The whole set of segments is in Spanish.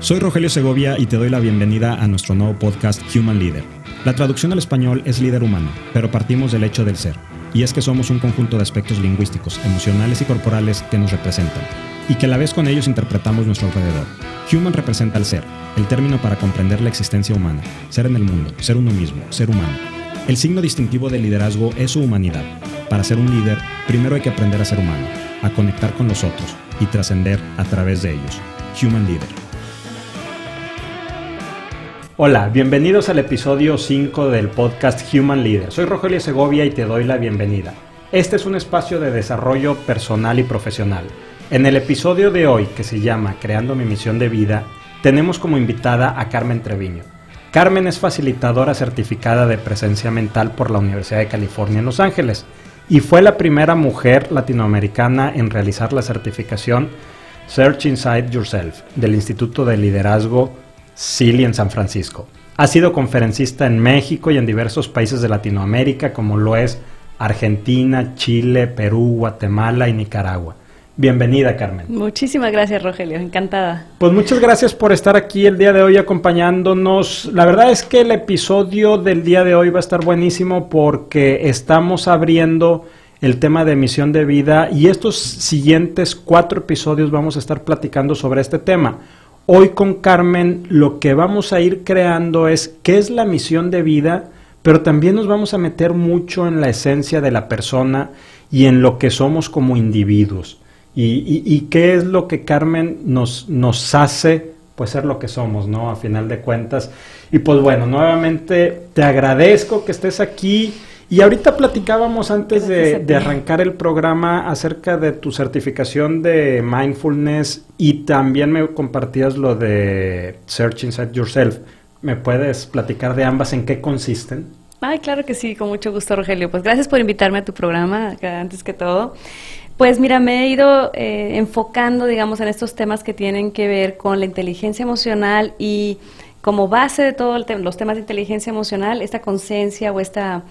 Soy Rogelio Segovia y te doy la bienvenida a nuestro nuevo podcast Human Leader. La traducción al español es líder humano, pero partimos del hecho del ser, y es que somos un conjunto de aspectos lingüísticos, emocionales y corporales que nos representan, y que a la vez con ellos interpretamos nuestro alrededor. Human representa el ser, el término para comprender la existencia humana, ser en el mundo, ser uno mismo, ser humano. El signo distintivo del liderazgo es su humanidad. Para ser un líder, primero hay que aprender a ser humano, a conectar con los otros y trascender a través de ellos. Human Leader. Hola, bienvenidos al episodio 5 del podcast Human Leader. Soy Rogelio Segovia y te doy la bienvenida. Este es un espacio de desarrollo personal y profesional. En el episodio de hoy, que se llama Creando mi misión de vida, tenemos como invitada a Carmen Treviño. Carmen es facilitadora certificada de presencia mental por la Universidad de California en Los Ángeles y fue la primera mujer latinoamericana en realizar la certificación Search Inside Yourself del Instituto de Liderazgo Silly en San Francisco. Ha sido conferencista en México y en diversos países de Latinoamérica como lo es Argentina, Chile, Perú, Guatemala y Nicaragua. Bienvenida, Carmen. Muchísimas gracias, Rogelio. Encantada. Pues muchas gracias por estar aquí el día de hoy acompañándonos. La verdad es que el episodio del día de hoy va a estar buenísimo porque estamos abriendo el tema de misión de vida y estos siguientes cuatro episodios vamos a estar platicando sobre este tema. Hoy con Carmen lo que vamos a ir creando es qué es la misión de vida, pero también nos vamos a meter mucho en la esencia de la persona y en lo que somos como individuos. Y, qué es lo que Carmen nos, nos hace pues ser lo que somos, ¿no? A final de cuentas. Y pues bueno, nuevamente te agradezco que estés aquí. Y ahorita platicábamos antes de, arrancar el programa acerca de tu certificación de mindfulness y también me compartías lo de Search Inside Yourself. ¿Me puedes platicar de ambas en qué consisten? Ay, claro que sí, con mucho gusto, Rogelio. Pues gracias por invitarme a tu programa, antes que todo. Pues mira, me he ido eh, enfocando, digamos, en estos temas que tienen que ver con la inteligencia emocional y como base de todos los temas de inteligencia emocional, esta conciencia o esta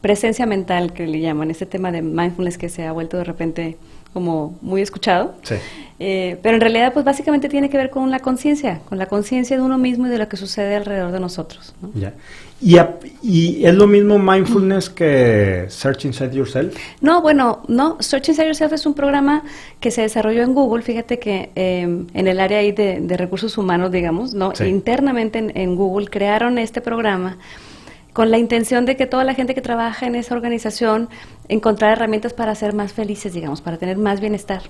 presencia mental que le llaman, este tema de mindfulness que se ha vuelto de repente como muy escuchado. Sí. Eh, pero en realidad, pues básicamente tiene que ver con la conciencia, con la conciencia de uno mismo y de lo que sucede alrededor de nosotros. Ya. ¿Y, ¿Y, es lo mismo mindfulness que Search Inside Yourself? No, bueno, no. Search Inside Yourself es un programa que se desarrolló en Google. Fíjate que em, en el área ahí de, recursos humanos, digamos, no, internamente en, en Google crearon este programa con la intención de que toda la gente que trabaja en esa organización encontrara herramientas para ser más felices, digamos, para tener más bienestar.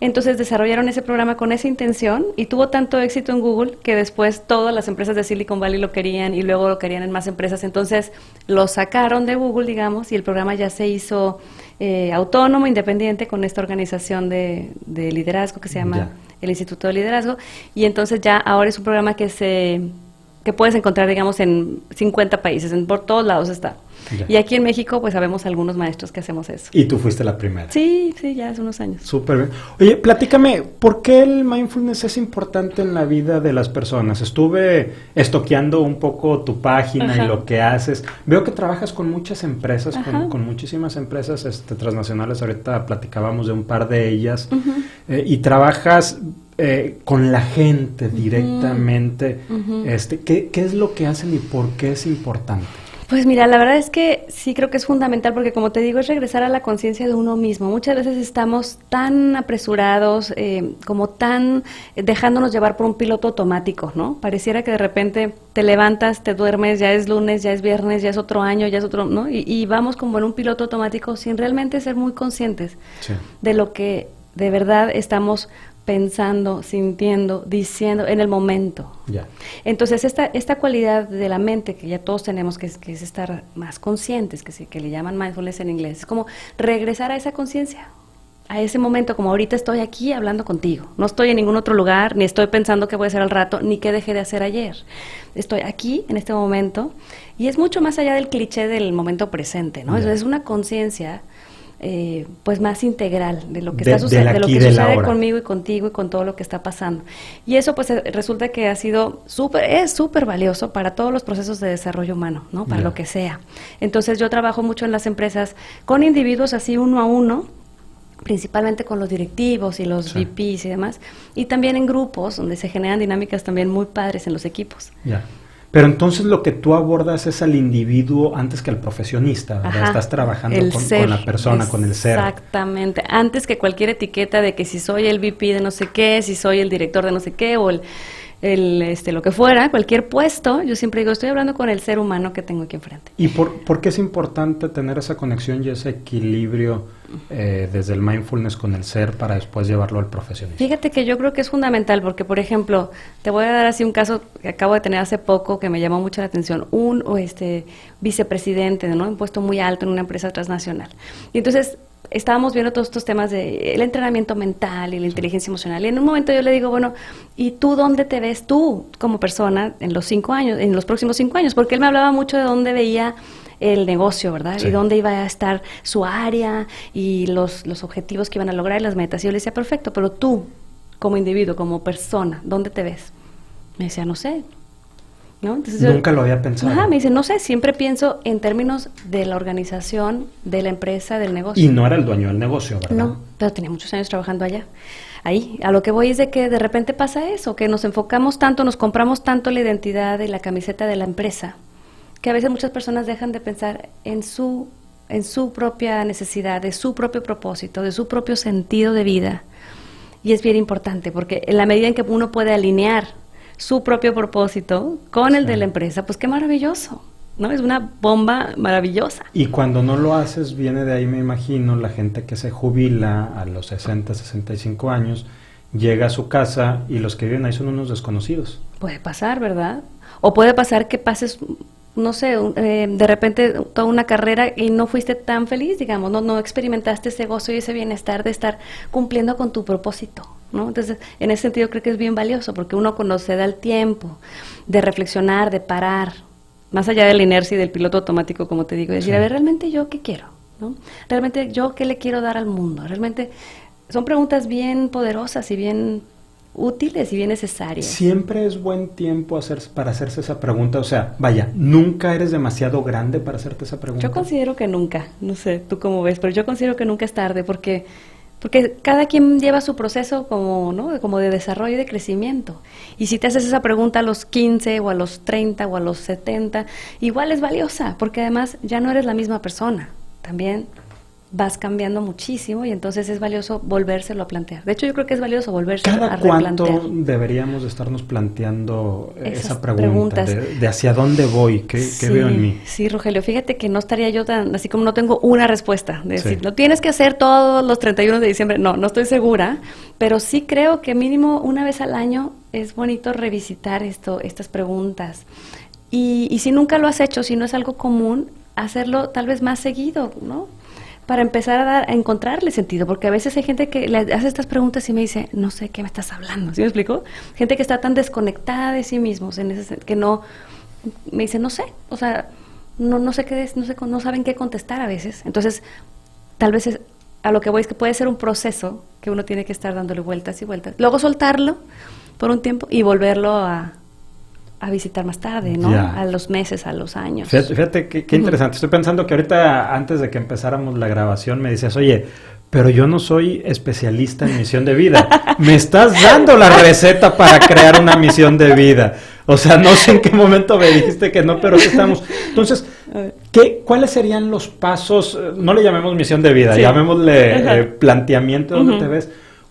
Entonces desarrollaron ese programa con esa intención y tuvo tanto éxito en Google que después todas las empresas de Silicon Valley lo querían y luego lo querían en más empresas. Entonces lo sacaron de Google, digamos, y el programa ya se hizo eh, autónomo, independiente con esta organización de, liderazgo que se llama el Instituto de Liderazgo. Y entonces ya ahora es un programa que se que puedes encontrar, digamos, en 50 países, en, por todos lados está. Y aquí en México, pues sabemos algunos maestros que hacemos eso. Y tú fuiste la primera. Sí, sí, ya hace unos años. Súper bien. Oye, platícame, ¿por qué el mindfulness es importante en la vida de las personas? Estuve estoqueando un poco tu página y lo que haces. Veo que trabajas con muchas empresas, con, muchísimas empresas este, transnacionales. Ahorita platicábamos de un par de ellas. Eh, y trabajas eh, con la gente directamente. este, ¿qué, ¿Qué es lo que hacen y por qué es importante? Pues mira, la verdad es que sí creo que es fundamental porque como te digo es regresar a la conciencia de uno mismo. Muchas veces estamos tan apresurados, eh, como tan dejándonos llevar por un piloto automático, ¿no? Pareciera que de repente te levantas, te duermes, ya es lunes, ya es viernes, ya es otro año, ya es otro, ¿no? Y, vamos como en un piloto automático sin realmente ser muy conscientes de lo que de verdad estamos pensando, sintiendo, diciendo en el momento. Entonces, esta, esta cualidad de la mente que ya todos tenemos, que es, que es estar más conscientes, que, que le llaman mindfulness en inglés, es como regresar a esa conciencia, a ese momento, como ahorita estoy aquí hablando contigo. No estoy en ningún otro lugar, ni estoy pensando qué voy a hacer al rato, ni qué dejé de hacer ayer. Estoy aquí, en este momento, y es mucho más allá del cliché del momento presente, ¿no? Es una conciencia eh, pues más integral de lo que está sucediendo, de, lo que sucede conmigo y contigo y con todo lo que está pasando. Y eso pues eh, resulta que ha sido súper, es súper valioso para todos los procesos de desarrollo humano, ¿no? Para lo que sea. Entonces yo trabajo mucho en las empresas con individuos así uno a uno, principalmente con los directivos y los VPs y demás, y también en grupos donde se generan dinámicas también muy padres en los equipos. Pero entonces lo que tú abordas es al individuo antes que al profesionista, ¿verdad? Estás trabajando con, la persona, con el ser. Exactamente. Antes que cualquier etiqueta de que si soy el VP de no sé qué, si soy el director de no sé qué, o el el, este, lo que fuera, cualquier puesto, yo siempre digo, estoy hablando con el ser humano que tengo aquí enfrente. ¿Y por, qué es importante tener esa conexión y ese equilibrio eh, desde el mindfulness con el ser para después llevarlo al profesional? Fíjate que yo creo que es fundamental porque, por ejemplo, te voy a dar así un caso que acabo de tener hace poco que me llamó mucho la atención. Un este, vicepresidente, ¿no? Un puesto muy alto en una empresa transnacional. Y entonces estábamos viendo todos estos temas de el entrenamiento mental y la inteligencia emocional. Y en un momento yo le digo, bueno, ¿y tú dónde te ves tú como persona en los cinco años, en los próximos cinco años? Porque él me hablaba mucho de dónde veía el negocio, ¿verdad? Y dónde iba a estar su área y los, los objetivos que iban a lograr y las metas. Y yo le decía, perfecto, pero tú, como individuo, como persona, ¿dónde te ves? Me decía, no sé, Nunca lo había pensado. Ajá, me dice, no sé, siempre pienso en términos de la organización, de la empresa, del negocio. Y no era el dueño del negocio, ¿verdad? No, pero tenía muchos años trabajando allá. Ahí, a lo que voy es de que de repente pasa eso, que nos enfocamos tanto, nos compramos tanto la identidad y la camiseta de la empresa, que a veces muchas personas dejan de pensar en su, en su propia necesidad, de su propio propósito, de su propio sentido de vida. Y es bien importante, porque en la medida en que uno puede alinear su propio propósito con el de la empresa, pues qué maravilloso. ¿no? Es una bomba maravillosa. Y cuando no lo haces, viene de ahí, me imagino, la gente que se jubila a los 60, 65 años, llega a su casa y los que viven ahí son unos desconocidos. Puede pasar, ¿verdad? O puede pasar que pases, no sé, eh, de repente toda una carrera y no fuiste tan feliz, digamos, no, no experimentaste ese gozo y ese bienestar de estar cumpliendo con tu propósito. ¿no? Entonces, en ese sentido creo que es bien valioso porque uno conoce da el tiempo de reflexionar, de parar, más allá de la inercia y del piloto automático, como te digo, decir, a ver, realmente yo qué quiero, ¿no? Realmente yo qué le quiero dar al mundo, realmente son preguntas bien poderosas y bien útiles y bien necesarias. Siempre es buen tiempo hacer, para hacerse esa pregunta, o sea, vaya, nunca eres demasiado grande para hacerte esa pregunta. Yo considero que nunca, no sé, tú cómo ves, pero yo considero que nunca es tarde porque porque cada quien lleva su proceso como, ¿no? como de desarrollo y de crecimiento. Y si te haces esa pregunta a los 15 o a los 30 o a los 70, igual es valiosa, porque además ya no eres la misma persona. También vas cambiando muchísimo y entonces es valioso volvérselo a plantear. De hecho, yo creo que es valioso volvérselo a replantear. cuánto deberíamos estarnos planteando esa pregunta de, hacia dónde voy, qué, veo en mí? Sí, Rogelio, fíjate que no estaría yo tan, así como no tengo una respuesta, de decir, no tienes que hacer todos los 31 de diciembre, no, no estoy segura, pero sí creo que mínimo una vez al año es bonito revisitar esto, estas preguntas. Y, y si nunca lo has hecho, si no es algo común, hacerlo tal vez más seguido, ¿no? Para empezar a, dar, a encontrarle sentido, porque a veces hay gente que le hace estas preguntas y me dice, no sé qué me estás hablando, ¿sí me explico? Gente que está tan desconectada de sí mismos, en ese, que no, me dice, no sé, o sea, no, no sé qué, no, sé, no saben qué contestar a veces. Entonces, tal vez a lo que voy es que puede ser un proceso que uno tiene que estar dándole vueltas y vueltas. Luego soltarlo por un tiempo y volverlo a, a visitar más tarde, ¿no? A los meses, a los años. Fíjate, qué, interesante. Estoy pensando que ahorita, antes de que empezáramos la grabación, me decías, oye, pero yo no soy especialista en misión de vida. Me estás dando la receta para crear una misión de vida. O sea, no sé en qué momento me dijiste que no, pero estamos. Entonces, ¿qué, ¿cuáles serían los pasos? No le llamemos misión de vida, llamémosle eh, planteamiento donde te ves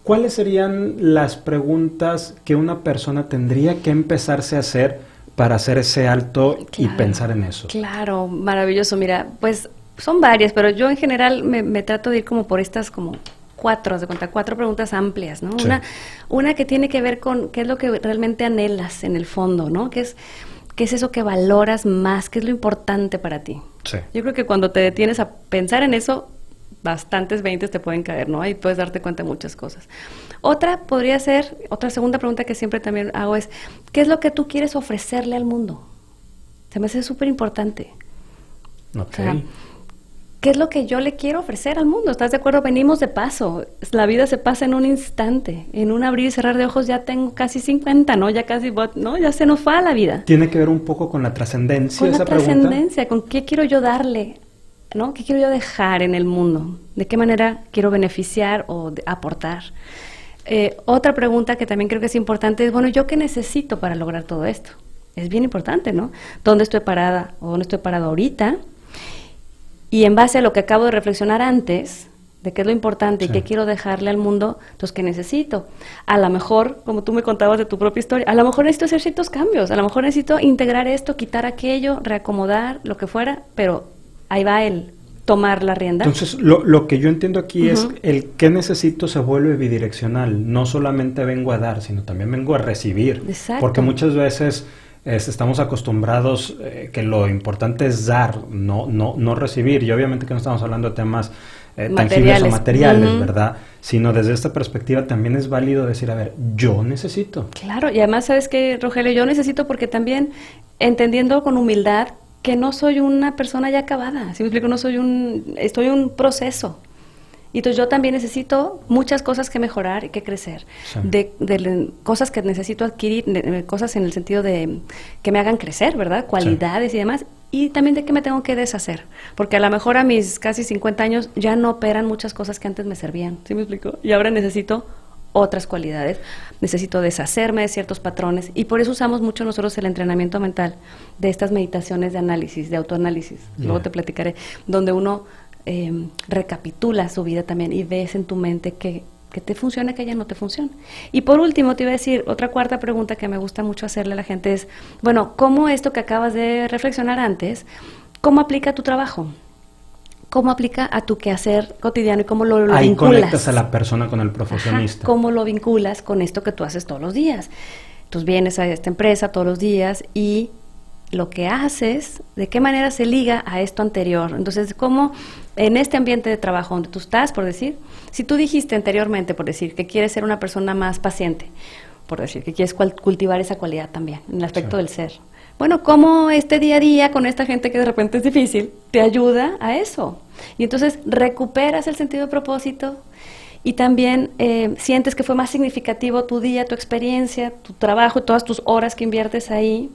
¿cuáles serían las preguntas que una persona tendría que empezarse a hacer para hacer ese alto y pensar en eso? Claro, maravilloso. Mira, pues son varias, pero yo en general me, trato de ir como por estas como cuatro, de cuenta, cuatro preguntas amplias, ¿no? Una, una que tiene que ver con qué es lo que realmente anhelas en el fondo, ¿no? ¿Qué es, qué es eso que valoras más? ¿Qué es lo importante para ti? Yo creo que cuando te detienes a pensar en eso, bastantes 20 te pueden caer, ¿no? Ahí puedes darte cuenta de muchas cosas. Otra podría ser, otra segunda pregunta que siempre también hago es, ¿qué es lo que tú quieres ofrecerle al mundo? Se me hace súper importante. ¿Qué es lo que yo le quiero ofrecer al mundo? ¿Estás de acuerdo? Venimos de paso. La vida se pasa en un instante. En un abrir y cerrar de ojos ya tengo casi 50, ¿no? Ya casi, ¿no? Ya se nos va la vida. Tiene que ver un poco con la trascendencia con la trascendencia, con qué quiero yo darle ¿no? ¿Qué quiero yo dejar en el mundo? ¿De qué manera quiero beneficiar o aportar? Eh, otra pregunta que también creo que es importante es, bueno, ¿yo qué necesito para lograr todo esto? Es bien importante, ¿no? ¿Dónde estoy parada o dónde estoy parada ahorita? Y en base a lo que acabo de reflexionar antes, de qué es lo importante y qué quiero dejarle al mundo, entonces, ¿qué necesito? A lo mejor, como tú me contabas de tu propia historia, a lo mejor necesito hacer ciertos cambios, a lo mejor necesito integrar esto, quitar aquello, reacomodar, lo que fuera, pero ahí va el tomar la rienda. Entonces, lo, lo que yo entiendo aquí es el qué necesito se vuelve bidireccional. No solamente vengo a dar, sino también vengo a recibir. Exacto. Porque muchas veces estamos acostumbrados eh, que lo importante es dar, no, no, no recibir. Y obviamente que no estamos hablando de temas eh, tangibles o materiales, ¿verdad? Sino desde esta perspectiva también es válido decir, a ver, yo necesito. Claro, y además, ¿sabes que Rogelio? Yo necesito porque también, entendiendo con humildad que no soy una persona ya acabada, si me explico, no soy un, estoy en un proceso. Y entonces yo también necesito muchas cosas que mejorar y que crecer. De, cosas que necesito adquirir, cosas en el sentido de que me hagan crecer, ¿verdad? Cualidades y demás. Y también de que me tengo que deshacer. Porque a lo mejor a mis casi 50 años ya no operan muchas cosas que antes me servían. ¿Sí me explico? Y ahora necesito otras cualidades, necesito deshacerme de ciertos patrones y por eso usamos mucho nosotros el entrenamiento mental de estas meditaciones de análisis, de autoanálisis, luego te platicaré, donde uno Em, recapitula su vida también y ves en tu mente que, que te funciona, que ya no te funciona. Y por último, te iba a decir, otra cuarta pregunta que me gusta mucho hacerle a la gente es, bueno, ¿cómo esto que acabas de reflexionar antes, cómo aplica tu trabajo? ¿Cómo aplica a tu quehacer cotidiano y cómo lo, lo Ahí conectas a la persona con el profesionista. ¿Cómo lo vinculas con esto que tú haces todos los días? Tú vienes a esta empresa todos los días y lo que haces, de qué manera se liga a esto anterior. Entonces, ¿cómo en este ambiente de trabajo donde tú estás, por decir, si tú dijiste anteriormente, por decir, que quieres ser una persona más paciente, por decir, que quieres cultivar esa cualidad también, en el aspecto del ser. Bueno, ¿cómo este día a día con esta gente que de repente es difícil te ayuda a eso? Y entonces recuperas el sentido de propósito y también eh, sientes que fue más significativo tu día, tu experiencia, tu trabajo, todas tus horas que inviertes ahí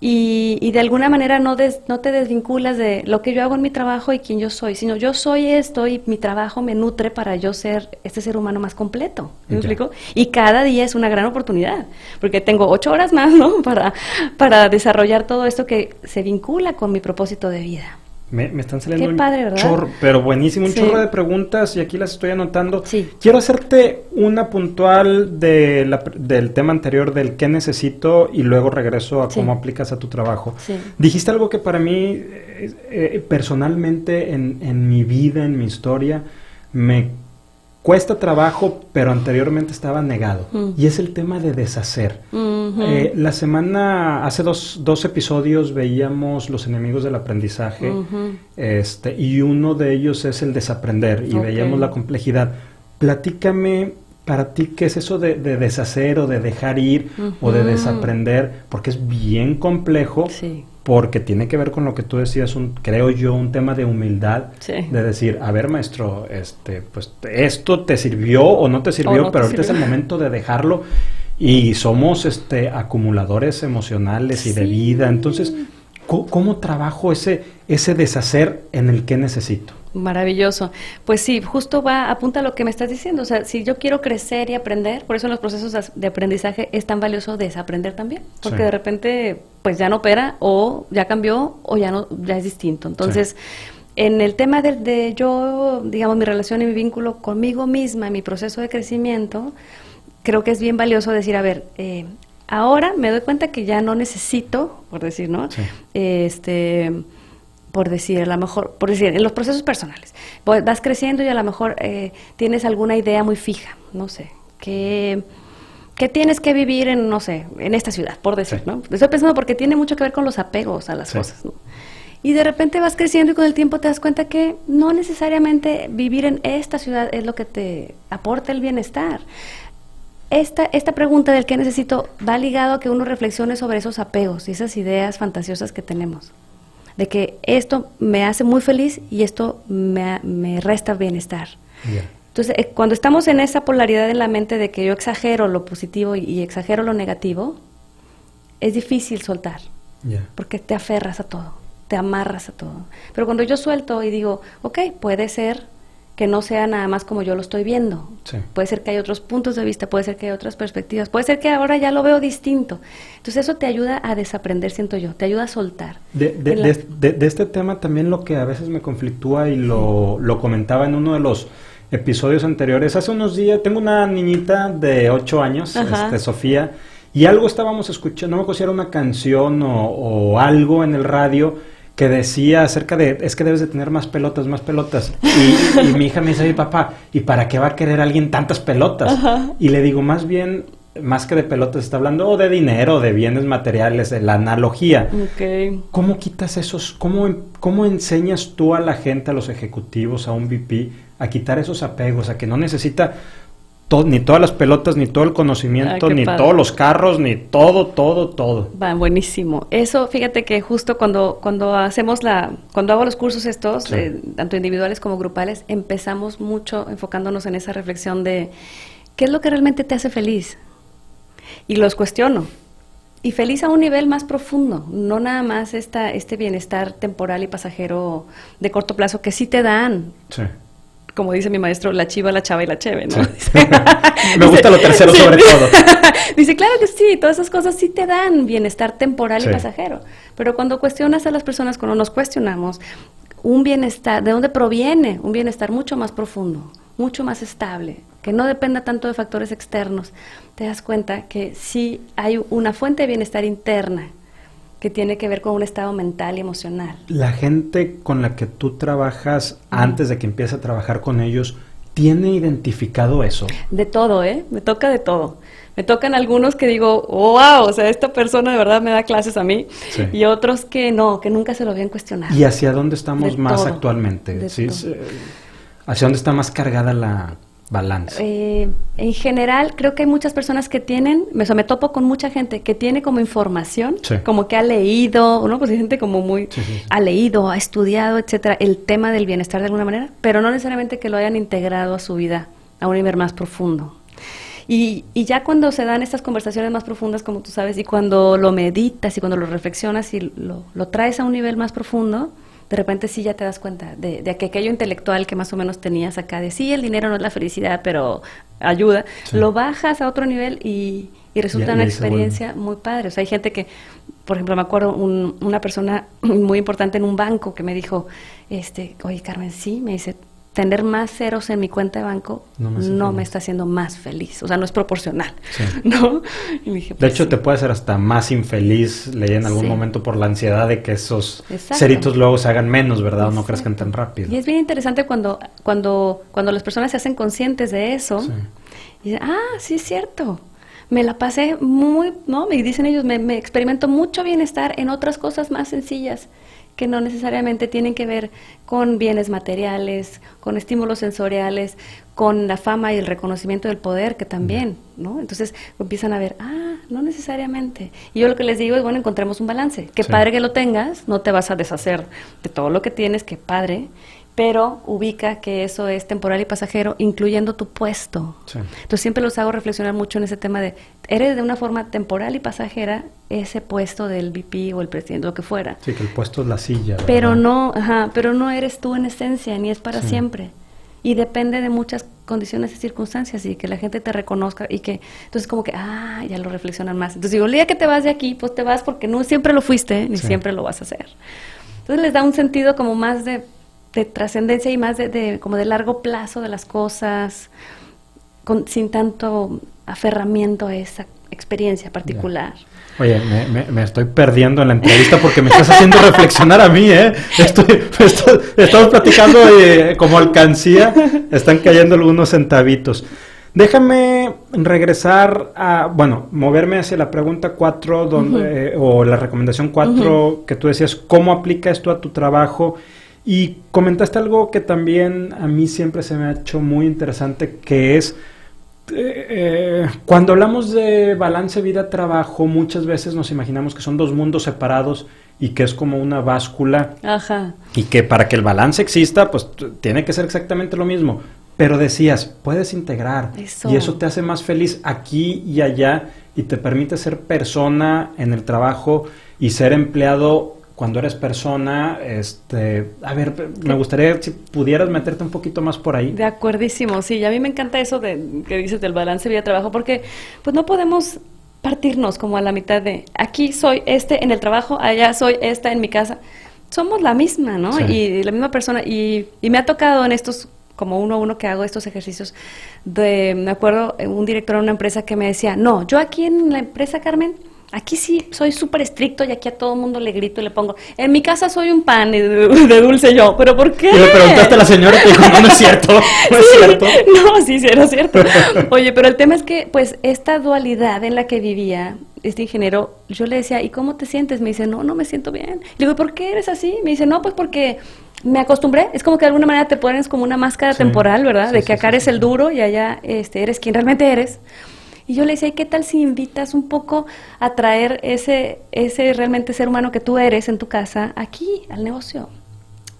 y, y, de alguna manera no, no te desvinculas de lo que yo hago en mi trabajo y quién yo soy, sino yo soy esto y mi trabajo me nutre para yo ser este ser humano más completo. ¿Me explico? Y cada día es una gran oportunidad, porque tengo ocho horas más, ¿no? Para, para desarrollar todo esto que se vincula con mi propósito de vida. Me, están saliendo un chorro, pero buenísimo, un chorro de preguntas y aquí las estoy anotando. Quiero hacerte una puntual de la, del tema anterior del qué necesito y luego regreso a cómo aplicas a tu trabajo. Dijiste algo que para mí, eh, eh, personalmente, en, en mi vida, en mi historia, me cuesta trabajo, pero anteriormente estaba negado. Mm. Y es el tema de deshacer. Eh, la semana, hace dos, dos, episodios veíamos los enemigos del aprendizaje, este, y uno de ellos es el desaprender, y veíamos la complejidad. Platícame para ti qué es eso de, deshacer o de dejar ir o de desaprender, porque es bien complejo. Sí porque tiene que ver con lo que tú decías, un, creo yo, un tema de humildad, de decir, a ver, maestro, este, pues esto te sirvió o no te sirvió, pero ahorita es el momento de dejarlo y somos este acumuladores emocionales y de vida, entonces, ¿cómo, trabajo ese, ese deshacer en el que necesito? Maravilloso. Pues sí, justo va, apunta a lo que me estás diciendo. O sea, si yo quiero crecer y aprender, por eso en los procesos de aprendizaje es tan valioso desaprender también. Porque de repente, pues ya no opera, o ya cambió, o ya no, ya es distinto. Entonces, en el tema de, yo, digamos, mi relación y mi vínculo conmigo misma, mi proceso de crecimiento, creo que es bien valioso decir, a ver, eh, ahora me doy cuenta que ya no necesito, por decir, ¿no? Este por decir, a lo mejor, por decir, en los procesos personales, vas creciendo y a lo mejor eh, tienes alguna idea muy fija, no sé, que, que tienes que vivir en, no sé, en esta ciudad, por decir, ¿no? Estoy pensando porque tiene mucho que ver con los apegos a las cosas, ¿no? Y de repente vas creciendo y con el tiempo te das cuenta que no necesariamente vivir en esta ciudad es lo que te aporta el bienestar. Esta, esta pregunta del que necesito va ligado a que uno reflexione sobre esos apegos y esas ideas fantasiosas que tenemos de que esto me hace muy feliz y esto me, me resta bienestar. Entonces, eh, cuando estamos en esa polaridad en la mente de que yo exagero lo positivo y, exagero lo negativo, es difícil soltar, porque te aferras a todo. te amarras a todo. Pero cuando yo suelto y digo, ok, puede ser que no sea nada más como yo lo estoy viendo. Puede ser que hay otros puntos de vista, puede ser que hay otras perspectivas, puede ser que ahora ya lo veo distinto. Entonces eso te ayuda a desaprender, siento yo, te ayuda a soltar. De, de, este tema también lo que a veces me conflictúa y lo, lo comentaba en uno de los episodios anteriores, hace unos días tengo una niñita de 8 años, este, Sofía, y algo estábamos escuchando, no me acuerdo si era una canción o, o algo en el radio que decía acerca de, es que debes de tener más pelotas, más pelotas. Y, mi hija me dice, papá, ¿y para qué va a querer alguien tantas pelotas? Y le digo, más bien, más que de pelotas, está hablando o de dinero, de bienes materiales, de la analogía. ¿Cómo quitas esos, cómo, cómo enseñas tú a la gente, a los ejecutivos, a un VP, a quitar esos apegos, a que no necesita ni todas las pelotas, ni todo el conocimiento, ni todos los carros, ni todo, todo, todo. Va, buenísimo. Eso, fíjate que justo cuando, cuando hacemos la, cuando hago los cursos estos, eh, tanto individuales como grupales, empezamos mucho enfocándonos en esa reflexión de qué es lo que realmente te hace feliz. Y los cuestiono. Y feliz a un nivel más profundo, no nada más esta, este bienestar temporal y pasajero de corto plazo que sí te dan. Sí como dice mi maestro, la chiva, la chava y la cheve, ¿no? Me gusta lo tercero sobre todo. dice, claro que sí, todas esas cosas sí te dan bienestar temporal y pasajero. Pero cuando cuestionas a las personas, cuando nos cuestionamos, un bienestar, ¿de dónde proviene? Un bienestar mucho más profundo, mucho más estable, que no dependa tanto de factores externos. Te das cuenta que sí hay una fuente de bienestar interna que tiene que ver con un estado mental y emocional. La gente con la que tú trabajas antes de que empieces a trabajar con ellos, ¿tiene identificado eso? De todo, ¿eh? Me toca de todo. Me tocan algunos que digo, wow, o sea, esta persona de verdad me da clases a mí. Y otros que no, que nunca se lo habían cuestionado. ¿Y hacia dónde estamos más actualmente? ¿Sí? ¿Hacia dónde está más cargada la, balance? Eh, en general, creo que hay muchas personas que tienen, me, me topo con mucha gente que tiene como información, como que ha leído, ¿no? Pues hay gente como muy, ha leído, ha estudiado, etcétera, el tema del bienestar de alguna manera, pero no necesariamente que lo hayan integrado a su vida a un nivel más profundo. Y, y, ya cuando se dan estas conversaciones más profundas, como tú sabes, y cuando lo meditas y cuando lo reflexionas y lo, lo traes a un nivel más profundo, de repente sí ya te das cuenta de, de que aquello intelectual que más o menos tenías acá, de sí, el dinero no es la felicidad, pero ayuda, lo bajas a otro nivel y, resulta una experiencia muy padre. O sea, hay gente que, por ejemplo, me acuerdo una persona muy importante en un banco que me dijo, este, oye Carmen, sí, me dice, tener más ceros en mi cuenta de banco no me, está haciendo más feliz. O sea, no es proporcional. ¿no? de pues hecho, te puede hacer hasta más infeliz, leí en algún momento, por la ansiedad de que esos ceritos luego se hagan menos, ¿verdad? O no crezcan tan rápido. Y es bien interesante cuando, cuando, cuando las personas se hacen conscientes de eso y dicen, ah, sí es cierto. Me la pasé muy, ¿no? Me dicen ellos, me, me experimento mucho bienestar en otras cosas más sencillas que no necesariamente tienen que ver con bienes materiales, con estímulos sensoriales, con la fama y el reconocimiento del poder, que también, ¿no? Entonces empiezan a ver, ah, no necesariamente. Y yo lo que les digo es, bueno, encontremos un balance. Qué padre que lo tengas, no te vas a deshacer de todo lo que tienes, qué padre, pero ubica que eso es temporal y pasajero, incluyendo tu puesto. Entonces siempre los hago reflexionar mucho en ese tema de, eres de una forma temporal y pasajera ese puesto del VP o el presidente, lo que fuera. Sí, que el puesto es la silla. Pero no, ajá, pero no eres tú en esencia, ni es para siempre. Y depende de muchas condiciones y circunstancias y que la gente te reconozca y que, entonces como que, ah, ya lo reflexionan más. Entonces digo, el día que te vas de aquí, pues te vas porque no siempre lo fuiste, ni siempre lo vas a hacer. Entonces les da un sentido como más de de trascendencia y más de, como de largo plazo de las cosas, con, sin tanto aferramiento a esa experiencia particular. Oye, me, estoy perdiendo en la entrevista porque me estás haciendo reflexionar a mí, ¿eh? Estoy, estamos platicando de, como alcancía, están cayendo algunos centavitos. Déjame regresar a, bueno, moverme hacia la pregunta 4 donde, eh, o la recomendación 4 que tú decías, ¿cómo aplica esto a tu trabajo? Y comentaste algo que también a mí siempre se me ha hecho muy interesante, que es eh, eh, cuando hablamos de balance vida-trabajo, muchas veces nos imaginamos que son dos mundos separados y que es como una báscula. Ajá. Y que para que el balance exista, pues tiene que ser exactamente lo mismo. Pero decías, puedes integrar y eso te hace más feliz aquí y allá y te permite ser persona en el trabajo y ser empleado cuando eres persona, este, a ver, me gustaría si pudieras meterte un poquito más por ahí. De acuerdísimo, sí, y a mí me encanta eso de que dices del balance vida-trabajo, porque pues no podemos partirnos como a la mitad de aquí soy este en el trabajo, allá soy esta en mi casa. Somos la misma, ¿no? Y la misma persona. Y, y me ha tocado en estos como uno a uno que hago estos ejercicios, de, me acuerdo un director de una empresa que me decía, no, yo aquí en la empresa, Carmen, Aquí sí soy súper estricto y aquí a todo mundo le grito y le pongo, en mi casa soy un pan de, dulce yo, pero ¿por qué? Y le preguntaste a la señora y dijo, no, no es cierto, no es cierto. No, sí, sí, era cierto. Oye, pero el tema es que, pues, esta dualidad en la que vivía este ingeniero, yo le decía, ¿y cómo te sientes? Me dice, no, no me siento bien. Le digo, ¿por qué eres así? Me dice, no, pues porque me acostumbré, es como que de alguna manera te pones como una máscara temporal, ¿verdad? de que acá eres el duro y allá este, eres quien realmente eres. Y yo le decía, ¿qué tal si invitas un poco a traer ese, ese realmente ser humano que tú eres en tu casa aquí, al negocio?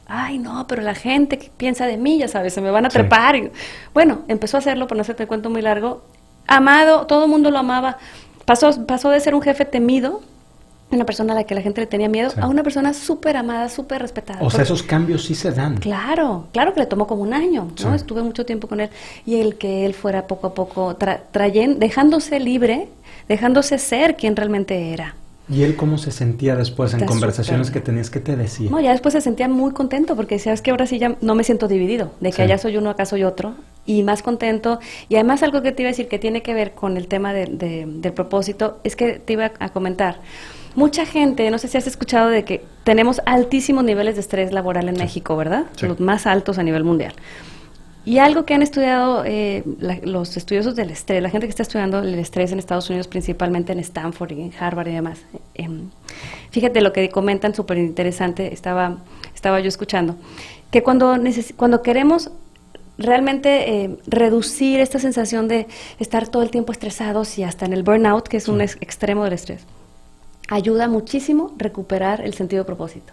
Ay, no, pero la gente que piensa de mí, ya sabes, se me van a trepar. Bueno, empezó a hacerlo, por no hacerte cuento muy largo. Amado, todo el mundo lo amaba. Pasó, pasó de ser un jefe temido una persona a la que la gente le tenía miedo, a una persona súper amada, súper respetada. O sea, esos cambios sí se dan. Claro, claro que le tomó como un año, ¿no? Estuve mucho tiempo con él y el que él fuera poco a poco trayendo, dejándose libre, dejándose ser quien realmente era. ¿Y él cómo se sentía después en conversaciones que tenías? que te decía? No, ya después se sentía muy contento porque decía, es que ahora sí ya no me siento dividido, de que allá soy uno, acá soy otro, y más contento. Y además algo que te iba a decir que tiene que ver con el tema del propósito, es que te iba a comentar mucha gente, no sé si has escuchado de que tenemos altísimos niveles de estrés laboral en México, ¿verdad? Los más altos a nivel mundial. Y algo que han estudiado eh, los estudiosos del estrés, la gente que está estudiando el estrés en Estados Unidos, principalmente en Stanford y en Harvard y demás, em, fíjate lo que comentan, súper interesante, estaba, estaba yo escuchando, que cuando, cuando queremos realmente eh, reducir esta sensación de estar todo el tiempo estresados y hasta en el burnout, que es un extremo del estrés, ayuda muchísimo recuperar el sentido de propósito.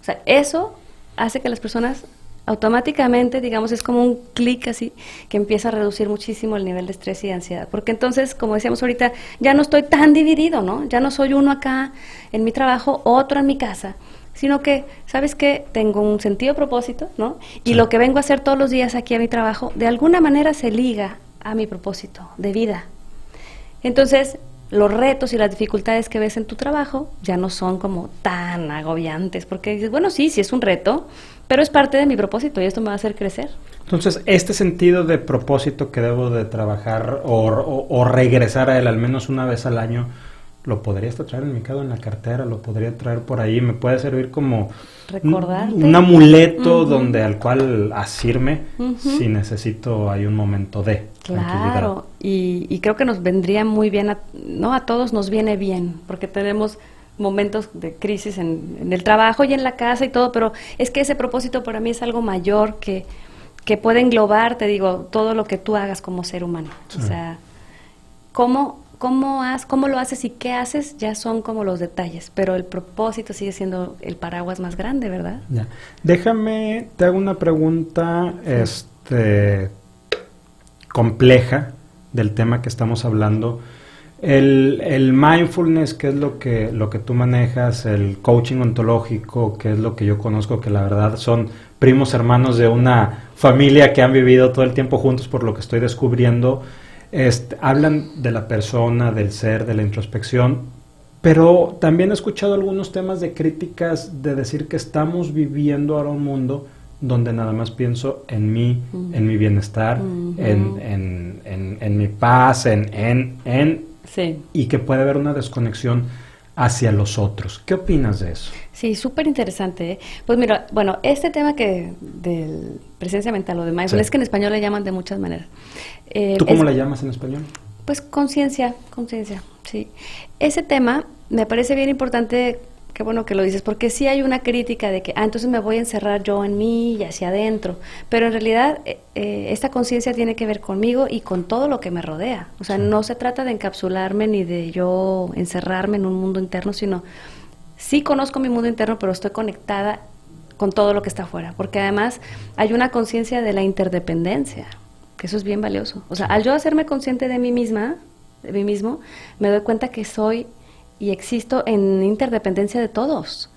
O sea, eso hace que las personas automáticamente, digamos, es como un clic así, que empieza a reducir muchísimo el nivel de estrés y de ansiedad. Porque entonces, como decíamos ahorita, ya no estoy tan dividido, ¿no? Ya no soy uno acá en mi trabajo, otro en mi casa, sino que, ¿sabes qué? Tengo un sentido de propósito, ¿no? Y lo que vengo a hacer todos los días aquí a mi trabajo, de alguna manera se liga a mi propósito de vida. Entonces, los retos y las dificultades que ves en tu trabajo ya no son como tan agobiantes, porque dices, bueno, sí, sí es un reto, pero es parte de mi propósito y esto me va a hacer crecer. Entonces, este sentido de propósito que debo de trabajar o, regresar a él al menos una vez al año, lo podría traer en mi en la cartera, lo podría traer por ahí, me puede servir como un, amuleto donde al cual asirme si necesito hay un momento de claro y, y, creo que nos vendría muy bien a, no a todos nos viene bien porque tenemos momentos de crisis en, el trabajo y en la casa y todo pero es que ese propósito para mí es algo mayor que que puede englobar te digo todo lo que tú hagas como ser humano. O sea cómo cómo, cómo lo haces y qué haces ya son como los detalles, pero el propósito sigue siendo el paraguas más grande, ¿verdad? Ya. Déjame, te hago una pregunta este, compleja del tema que estamos hablando. El, el, mindfulness, que es lo que, lo que tú manejas, el coaching ontológico, que es lo que yo conozco, que la verdad son primos hermanos de una familia que han vivido todo el tiempo juntos por lo que estoy descubriendo. Hablan de la persona, del ser, de la introspección, pero también he escuchado algunos temas de críticas de decir que estamos viviendo ahora un mundo donde nada más pienso en mí, en mi bienestar, en, en, mi paz, en, en, y que puede haber una desconexión hacia los otros. ¿Qué opinas de eso? Sí, súper interesante. ¿eh? Pues mira, bueno, este tema que del presencia mental o de mindfulness, es que en español le llaman de muchas maneras. Eh, ¿Tú cómo le llamas en español? Pues conciencia, conciencia, sí. Ese tema me parece bien importante, qué bueno que lo dices, porque sí hay una crítica de que, ah, entonces me voy a encerrar yo en mí y hacia adentro, pero en realidad eh, eh, esta conciencia tiene que ver conmigo y con todo lo que me rodea. O sea, no se trata de encapsularme ni de yo encerrarme en un mundo interno, sino sí conozco mi mundo interno, pero estoy conectada con todo lo que está afuera, porque además hay una conciencia de la interdependencia que eso es bien valioso. O sea, al yo hacerme consciente de mí misma, de mí mismo, me doy cuenta que soy y existo en interdependencia de todos.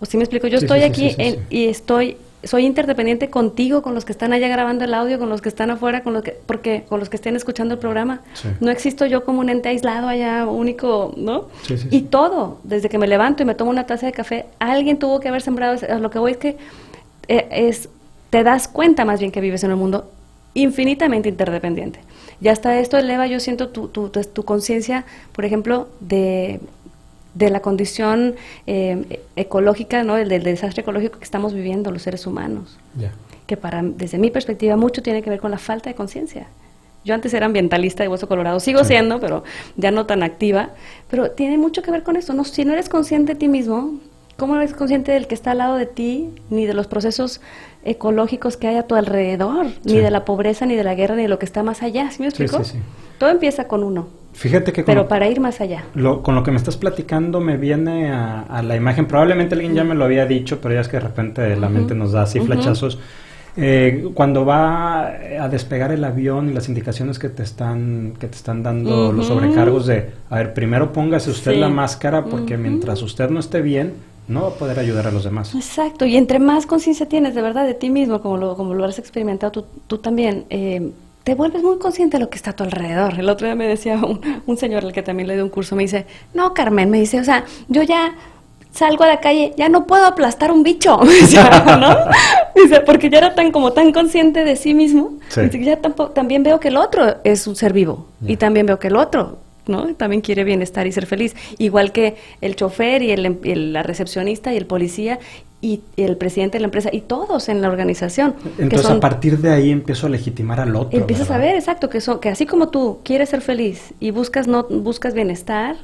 ¿O si me explico? Yo estoy aquí y estoy soy interdependiente contigo, con los que están allá grabando el audio, con los que están afuera, con los que, porque con los que estén escuchando el programa. No existo yo como un ente aislado allá, único, ¿no? y todo, desde que me levanto y me tomo una taza de café, alguien tuvo que haber sembrado. Lo que voy es que eh, es, te das cuenta más bien que vives en un mundo infinitamente interdependiente. Y hasta esto eleva, yo siento, tu, tu, tu conciencia, por ejemplo, de de la condición eh, ecológica, ¿no? del, desastre ecológico que estamos viviendo los seres humanos. Que para, desde mi perspectiva, mucho tiene que ver con la falta de conciencia. Yo antes era ambientalista de Hueso Colorado, sigo siendo, pero ya no tan activa. Pero tiene mucho que ver con eso. No, si no eres consciente de ti mismo, ¿cómo eres consciente del que está al lado de ti, ni de los procesos ecológicos que hay a tu alrededor, ni de la pobreza, ni de la guerra, ni de lo que está más allá? ¿Sí me explico? Todo empieza con uno. Fíjate que... Pero para ir más allá. con lo que me estás platicando me viene a, la imagen, probablemente alguien ya me lo había dicho, pero ya es que de repente la mente nos da así flechazos. Eh, cuando va a despegar el avión y las indicaciones que te están que te están dando los sobrecargos de a ver primero póngase usted la máscara porque mientras usted no esté bien no va a poder ayudar a los demás exacto y entre más conciencia tienes de verdad de ti mismo como lo como lo has experimentado tú, tú también eh, te vuelves muy consciente de lo que está a tu alrededor. El otro día me decía un, señor al que también le dio un curso, me dice, no, Carmen, me dice, o sea, yo ya salgo a la calle, ya no puedo aplastar un bicho, ¿no? Dice, porque ya era tan como tan consciente de sí mismo, ya también veo que el otro es un ser vivo y también veo que el otro ¿no? También quiere bienestar y ser feliz. Igual que el chofer y el, la recepcionista y el policía y el presidente de la empresa y todos en la organización. Entonces a partir de ahí empiezo a legitimar al otro. Empiezas a ver, exacto, que, son, que así como tú quieres ser feliz y buscas, no, buscas bienestar,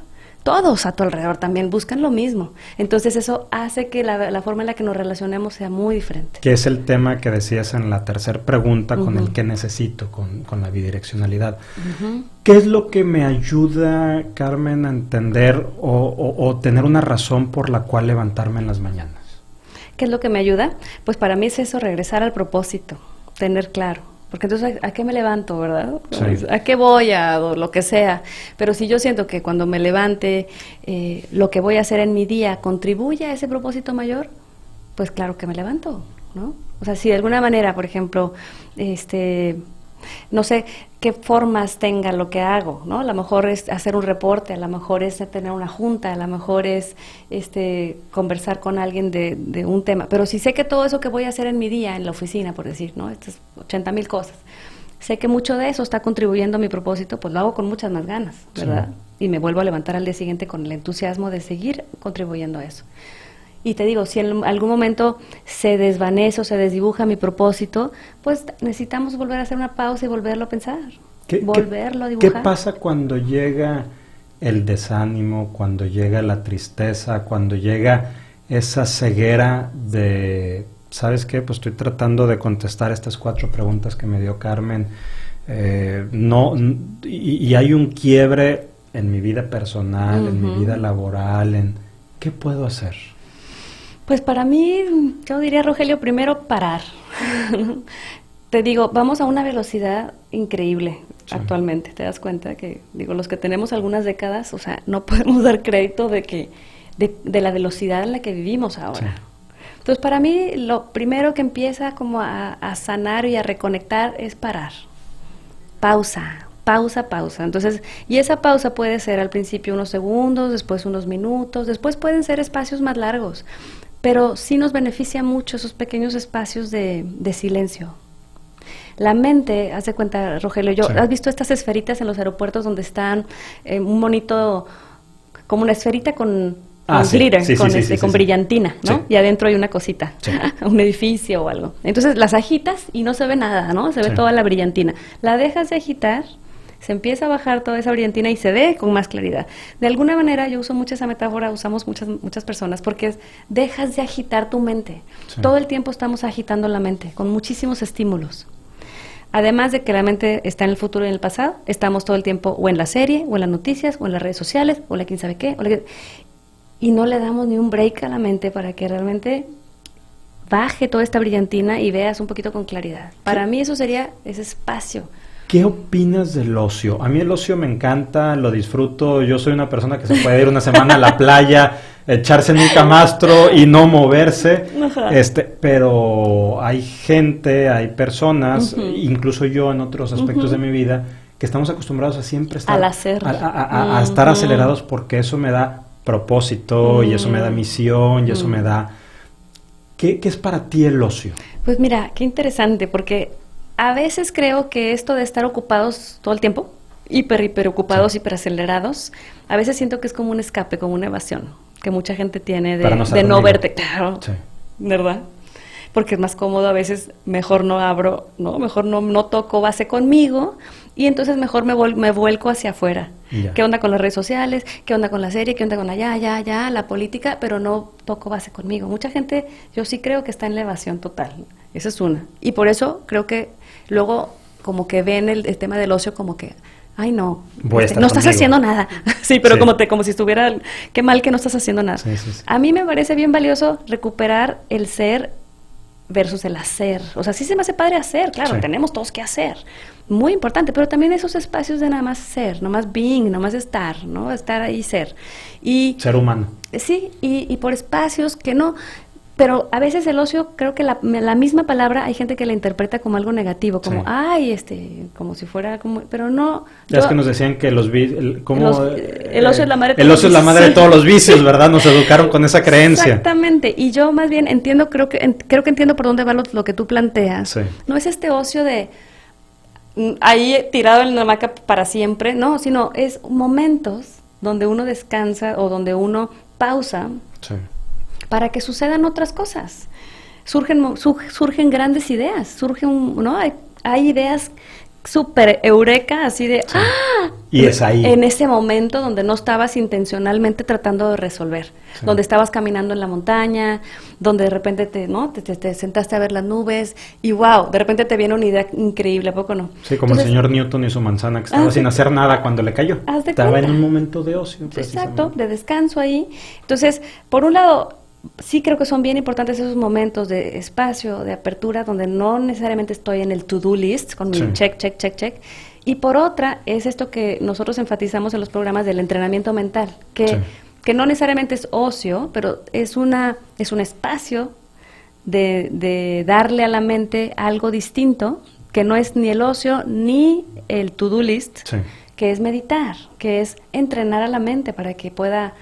todos a tu alrededor también buscan lo mismo. Entonces eso hace que la, forma en la que nos relacionemos sea muy diferente. Que es el tema que decías en la tercera pregunta con el que necesito, con, la bidireccionalidad. ¿Qué es lo que me ayuda, Carmen, a entender o, o tener una razón por la cual levantarme en las mañanas? ¿Qué es lo que me ayuda? Pues para mí es eso, regresar al propósito, tener claro. Porque entonces, ¿a, qué me levanto, verdad? ¿A qué voy a lo que sea? Pero si yo siento que cuando me levante, eh, lo que voy a hacer en mi día contribuye a ese propósito mayor, pues claro que me levanto, ¿no? O sea, si de alguna manera, por ejemplo, este, no sé qué formas tenga lo que hago, ¿no? A lo mejor es hacer un reporte, a lo mejor es tener una junta, a lo mejor es este, conversar con alguien de, de un tema. Pero si sé que todo eso que voy a hacer en mi día, en la oficina, por decir, ¿no? Estas 80 mil cosas, sé que mucho de eso está contribuyendo a mi propósito, pues lo hago con muchas más ganas, ¿verdad? Y me vuelvo a levantar al día siguiente con el entusiasmo de seguir contribuyendo a eso. Y te digo, si en algún momento se desvanece o se desdibuja mi propósito, pues necesitamos volver a hacer una pausa y volverlo a pensar. volverlo a dibujar. ¿Qué pasa cuando llega el desánimo, cuando llega la tristeza, cuando llega esa ceguera de, ¿sabes qué? Pues estoy tratando de contestar estas cuatro preguntas que me dio Carmen. Eh, no, y, hay un quiebre en mi vida personal, en mi vida laboral, en ¿qué puedo hacer? Pues para mí, yo diría, Rogelio, primero parar. te digo, vamos a una velocidad increíble actualmente. ¿Te das cuenta que, digo, los que tenemos algunas décadas, o sea, no podemos dar crédito de que, de, la velocidad en la que vivimos ahora. Entonces, para mí, lo primero que empieza como a, a sanar y a reconectar es parar. Pausa, pausa, pausa. Entonces, y esa pausa puede ser al principio unos segundos, después unos minutos, después pueden ser espacios más largos pero sí nos beneficia mucho esos pequeños espacios de, silencio. La mente, haz de cuenta, Rogelio, yo, ¿has visto estas esferitas en los aeropuertos donde están eh, un monito, como una esferita con, ah, glitter, con, este, con brillantina, ¿no? Y adentro hay una cosita, un edificio o algo. Entonces las agitas y no se ve nada, ¿no? Se ve toda la brillantina. La dejas de agitar se empieza a bajar toda esa brillantina y se ve con más claridad. De alguna manera yo uso mucho esa metáfora, usamos muchas, muchas personas, porque es, dejas de agitar tu mente. Todo el tiempo estamos agitando la mente con muchísimos estímulos. Además de que la mente está en el futuro y en el pasado, estamos todo el tiempo o en la serie, o en las noticias, o en las redes sociales, o la quién sabe qué, y no le damos ni un break a la mente para que realmente baje toda esta brillantina y veas un poquito con claridad. Para mí eso sería ese espacio ¿Qué opinas del ocio? A mí el ocio me encanta, lo disfruto. Yo soy una persona que se puede ir una semana a la playa echarse en un camastro y no moverse. Este, pero hay gente, hay personas, incluso yo en otros aspectos de mi vida, que estamos acostumbrados a siempre estar, a, estar acelerados porque eso me da propósito y eso me da misión y eso me da... ¿Qué, ¿Qué es para ti el ocio? Pues mira, qué interesante, porque a veces creo que esto de estar ocupados todo el tiempo, hiper, hiper ocupados, hiper acelerados, a veces siento que es como un escape, como una evasión que mucha gente tiene de no, de no verte, claro, ¿verdad? Porque es más cómodo a veces, mejor no abro, no, mejor no, no toco base conmigo y entonces mejor me, me vuelco hacia afuera. ¿Qué onda con las redes sociales? ¿Qué onda con la serie? ¿Qué onda con la ya, ya, ya, la política? Pero no toco base conmigo. Mucha gente, yo sí creo que está en la evasión total. Esa es una. Y por eso creo que luego como que ven el, el tema del ocio como que ay no, este, no estás haciendo nada. sí, pero como te, como si estuviera, qué mal que no estás haciendo nada. a mí me parece bien valioso recuperar el ser versus el hacer. O sea, sí se me hace padre hacer, claro, tenemos todos que hacer. Muy importante, pero también esos espacios de nada más ser, nada más being, nada más estar, ¿no? Estar ahí, ser. Y, ser humano. Sí, y, y por espacios que no, pero a veces el ocio, creo que la, la, misma palabra hay gente que la interpreta como algo negativo, como, ay, este, como si fuera como, pero no. Ya es que nos decían que los, el, como, el ocio es la madre, de, el ocio es la madre de todos los vicios, ¿verdad? Nos educaron con esa creencia. Exactamente, y yo más bien entiendo, creo que, creo que entiendo por dónde va lo, que tú planteas. No es este ocio de mm, ahí tirado en la hamaca para siempre, no, sino es momentos donde uno descansa o donde uno pausa. Sí para que sucedan otras cosas. Surgen, surgen grandes ideas, surgen, ¿no? Hay, hay ideas súper eureka, así de ¡ah! Y es ahí. En ese momento donde no estabas intencionalmente tratando de resolver, donde estabas caminando en la montaña, donde de repente te, ¿no? Te, sentaste a ver las nubes y wow, de repente te viene una idea increíble, ¿a poco no? Sí, como el señor Newton y su manzana que estaba sin hacer nada cuando le cayó. estaba en un momento de ocio. Exacto, de descanso ahí. Entonces, por un lado, sí creo que son bien importantes esos momentos de espacio, de apertura, donde no necesariamente estoy en el to-do list con mi check, check, check, check. Y por otra, es esto que nosotros enfatizamos en los programas del entrenamiento mental, que, que no necesariamente es ocio, pero es, una, es un espacio de, de darle a la mente algo distinto, que no es ni el ocio ni el to-do list, que es meditar, que es entrenar a la mente para que pueda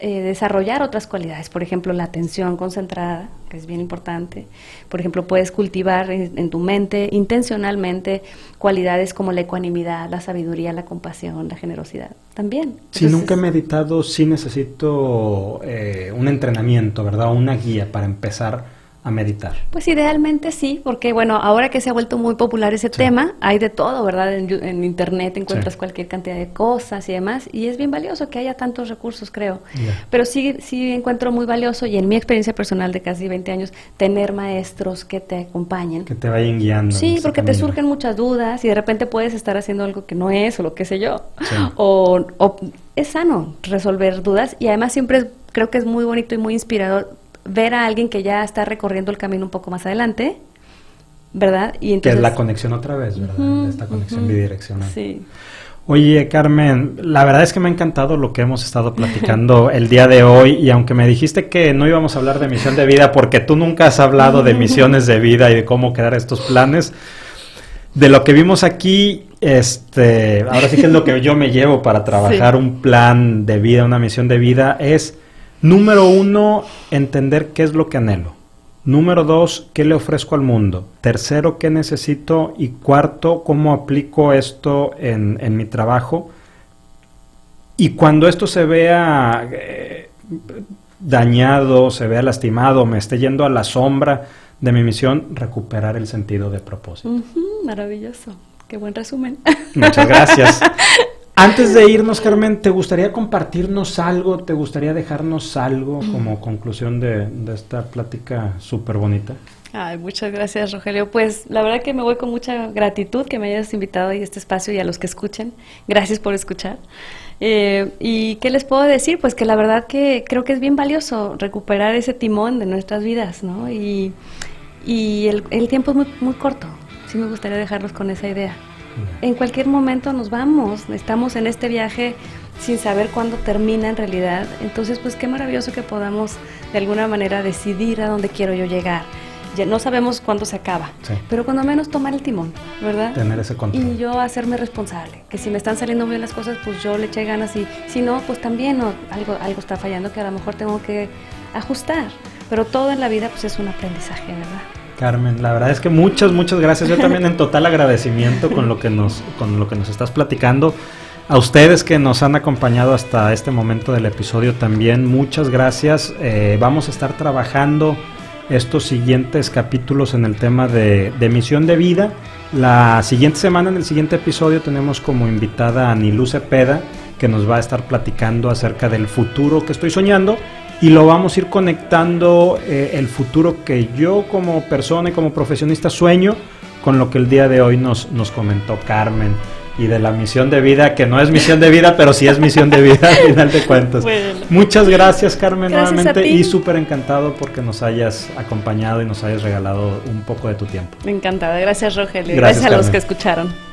eh, desarrollar otras cualidades, por ejemplo, la atención concentrada, que es bien importante. Por ejemplo, puedes cultivar en, tu mente intencionalmente cualidades como la ecuanimidad, la sabiduría, la compasión, la generosidad. También. Si nunca he meditado, sí necesito eh, un entrenamiento, ¿verdad? Una guía para empezar a meditar? Pues idealmente sí, porque bueno, ahora que se ha vuelto muy popular ese tema, hay de todo, ¿verdad? En, internet encuentras cualquier cantidad de cosas y demás, y es bien valioso que haya tantos recursos, creo. Pero sí, sí encuentro muy valioso, y en mi experiencia personal de casi 20 años, tener maestros que te acompañen. Que te vayan guiando. Sí, porque te surgen muchas dudas y de repente puedes estar haciendo algo que no es o lo que sé yo. O, o es sano resolver dudas y además siempre creo que es muy bonito y muy inspirador ver a alguien que ya está recorriendo el camino un poco más adelante, ¿verdad? Y entonces... Que es la conexión otra vez, ¿verdad? Esta conexión bidireccional. Sí. Oye, Carmen, la verdad es que me ha encantado lo que hemos estado platicando el día de hoy y aunque me dijiste que no íbamos a hablar de misión de vida porque tú nunca has hablado de misiones de vida y de cómo crear estos planes, de lo que vimos aquí, este, ahora sí que es lo que yo me llevo para trabajar un plan de vida, una misión de vida, es Número uno, entender qué es lo que anhelo. Número dos, qué le ofrezco al mundo. Tercero, qué necesito. Y cuarto, cómo aplico esto en, mi trabajo. Y cuando esto se vea eh, dañado, se vea lastimado, me esté yendo a la sombra de mi misión, recuperar el sentido de propósito. maravilloso. Qué buen resumen. Muchas gracias. Antes de irnos, Carmen, ¿te gustaría compartirnos algo? ¿Te gustaría dejarnos algo como conclusión de, esta plática súper bonita? Ay, muchas gracias, Rogelio. Pues la verdad que me voy con mucha gratitud que me hayas invitado a este espacio y a los que escuchen. Gracias por escuchar. Eh, ¿Y qué les puedo decir? Pues que la verdad que creo que es bien valioso recuperar ese timón de nuestras vidas, ¿no? Y, el, tiempo es muy, muy corto. Sí me gustaría dejarlos con esa idea En cualquier momento nos vamos, estamos en este viaje sin saber cuándo termina en realidad. Entonces, pues qué maravilloso que podamos de alguna manera decidir a dónde quiero yo llegar. Ya no sabemos cuándo se acaba, pero cuando menos tomar el timón, ¿verdad? Tener ese control. Y yo hacerme responsable, que si me están saliendo bien las cosas, pues yo le eché ganas y si no, pues también algo, algo está fallando que a lo mejor tengo que ajustar. Pero todo en la vida pues es un aprendizaje, ¿verdad? Carmen, la verdad es que muchas, muchas gracias. Yo también en total agradecimiento con lo que nos, con lo que nos estás platicando. A ustedes que nos han acompañado hasta este momento del episodio también, muchas gracias. Eh, vamos a estar trabajando estos siguientes capítulos en el tema de, de, misión de vida. La siguiente semana, en el siguiente episodio, tenemos como invitada a Nilú Cepeda, que nos va a estar platicando acerca del futuro que estoy soñando y lo vamos a ir conectando eh, el futuro que yo como persona y como profesionista sueño con lo que el día de hoy nos, nos comentó Carmen y de la misión de vida, que no es misión de vida, pero sí es misión de vida al final de cuentas. Muchas gracias Carmen nuevamente y súper encantado porque nos hayas acompañado y nos hayas regalado un poco de tu tiempo. Encantada, gracias Rogelio, gracias, gracias a los que escucharon.